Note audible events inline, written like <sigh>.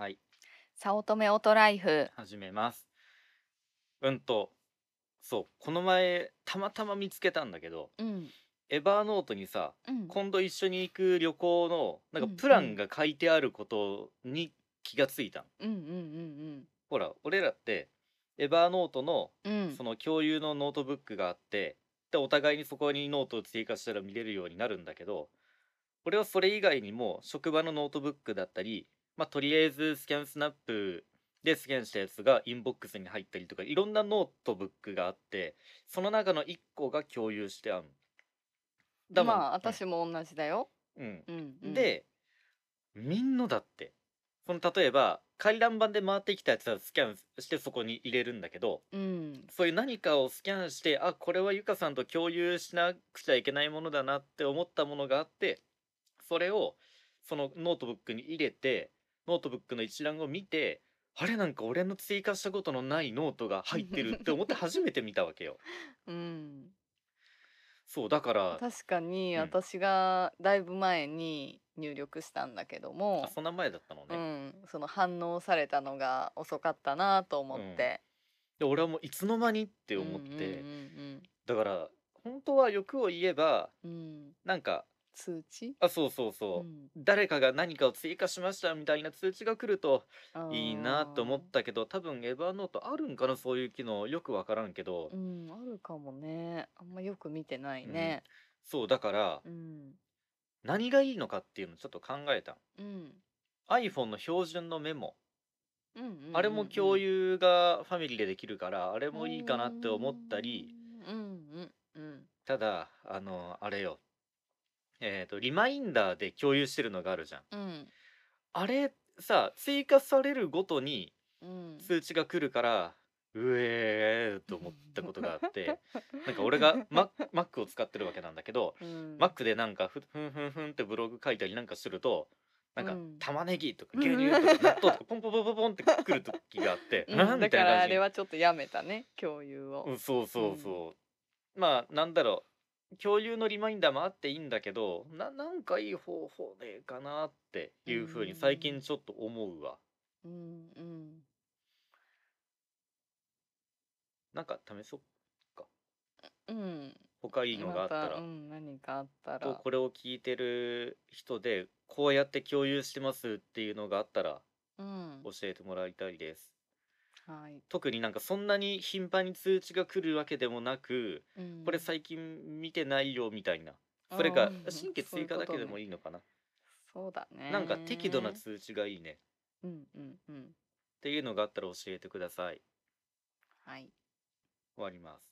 はい、早乙女オートライフ。始めます。うんと、そう、この前、たまたま見つけたんだけど、うん。エヴァーノートにさ、うん。今度一緒に行く旅行の、なんうんかプランが書いてあることに気がついたの。うんうんほら、俺らって、エヴァーノートの、うんうん。うん。その共有のノートブックがあって、で、お互いにそこにノートを追加したら見れるようになるんだけど、俺はそれ以外にも、職場のノートブックだったり、まあ、とりあえずスキャンスナップでスキャンしたやつがインボックスに入ったりとかいろんなノートブックがあってその中の1個が共有してあるんだもんまあ私も同じだよ。うん、うん、うん。、でみんなだってその例えば回覧板で回ってきたやつはスキャンしてそこに入れるんだけどうん。そういう何かをスキャンしてあこれはゆかさんと共有しなくちゃいけないものだなって思ったものがあってそれをそのノートブックに入れてノートブックの一覧を見てあれなんか俺の追加したことのないノートが入ってるって思って初めて見たわけよ。<laughs> うん。そうだから確かにうん私がだいぶ前に入力したんだけどもあ、そんな前だったのうね。ん、その反応されたのが遅かったなと思って。で俺はもういつの間にって思って、うんだから本当は欲を言えばうんうんうん。なんか通知？あそうそうそう、誰かが何かを追加しましたみたいな通知が来るとうんいいなと思っ。たけど多分エヴァーノートあるんかなそういう機能よくわからんけど、うん、あるかもね。あんまよく見てないね。そうだからうん。何がいいのかっていうのをちょっと考えたうん。iPhone の標準のメモうんうんうんうんあれも共有がファミリーでできるからあれもいいかなって思ったりうんうんうんただあのあれよえっ、とリマインダーで共有してるのがあるじゃん。うん。あれさ追加されるごとにうん。通知が来るからうえーと思ったことがあって <laughs> なんか俺が Mac, を使ってるわけなんだけど、うん、Mac でなんかふふんふんふんってブログ書いたりなんかするとなんかうん。玉ねぎとか牛乳とか納豆とかポンポンポンポンポンって来る時があって、<laughs> うん。なんだみたいな感じ？からあれはちょっとやめたね共有を、うんそうそうそう、まあなんだろう共有のリマインダーもあっていいんだけどななんかいい方法でかなっていうふうに最近ちょっと思うわ。うんうん。なんか試そううん。他いいのがあったら。まうん、何かあったとらこれを聞いてる人でこうやって共有してますっていうのがあったらうん。教えてもらいたいですはい、特になんかそんなに頻繁に通知が来るわけでもなくうん、これ最近見てないよみたいな。それかうん新規追加だけでもいいのかな。そうだね。なんか適度な通知がいいね。うんうんうん。っていうのがあったら教えてください。はい。終わります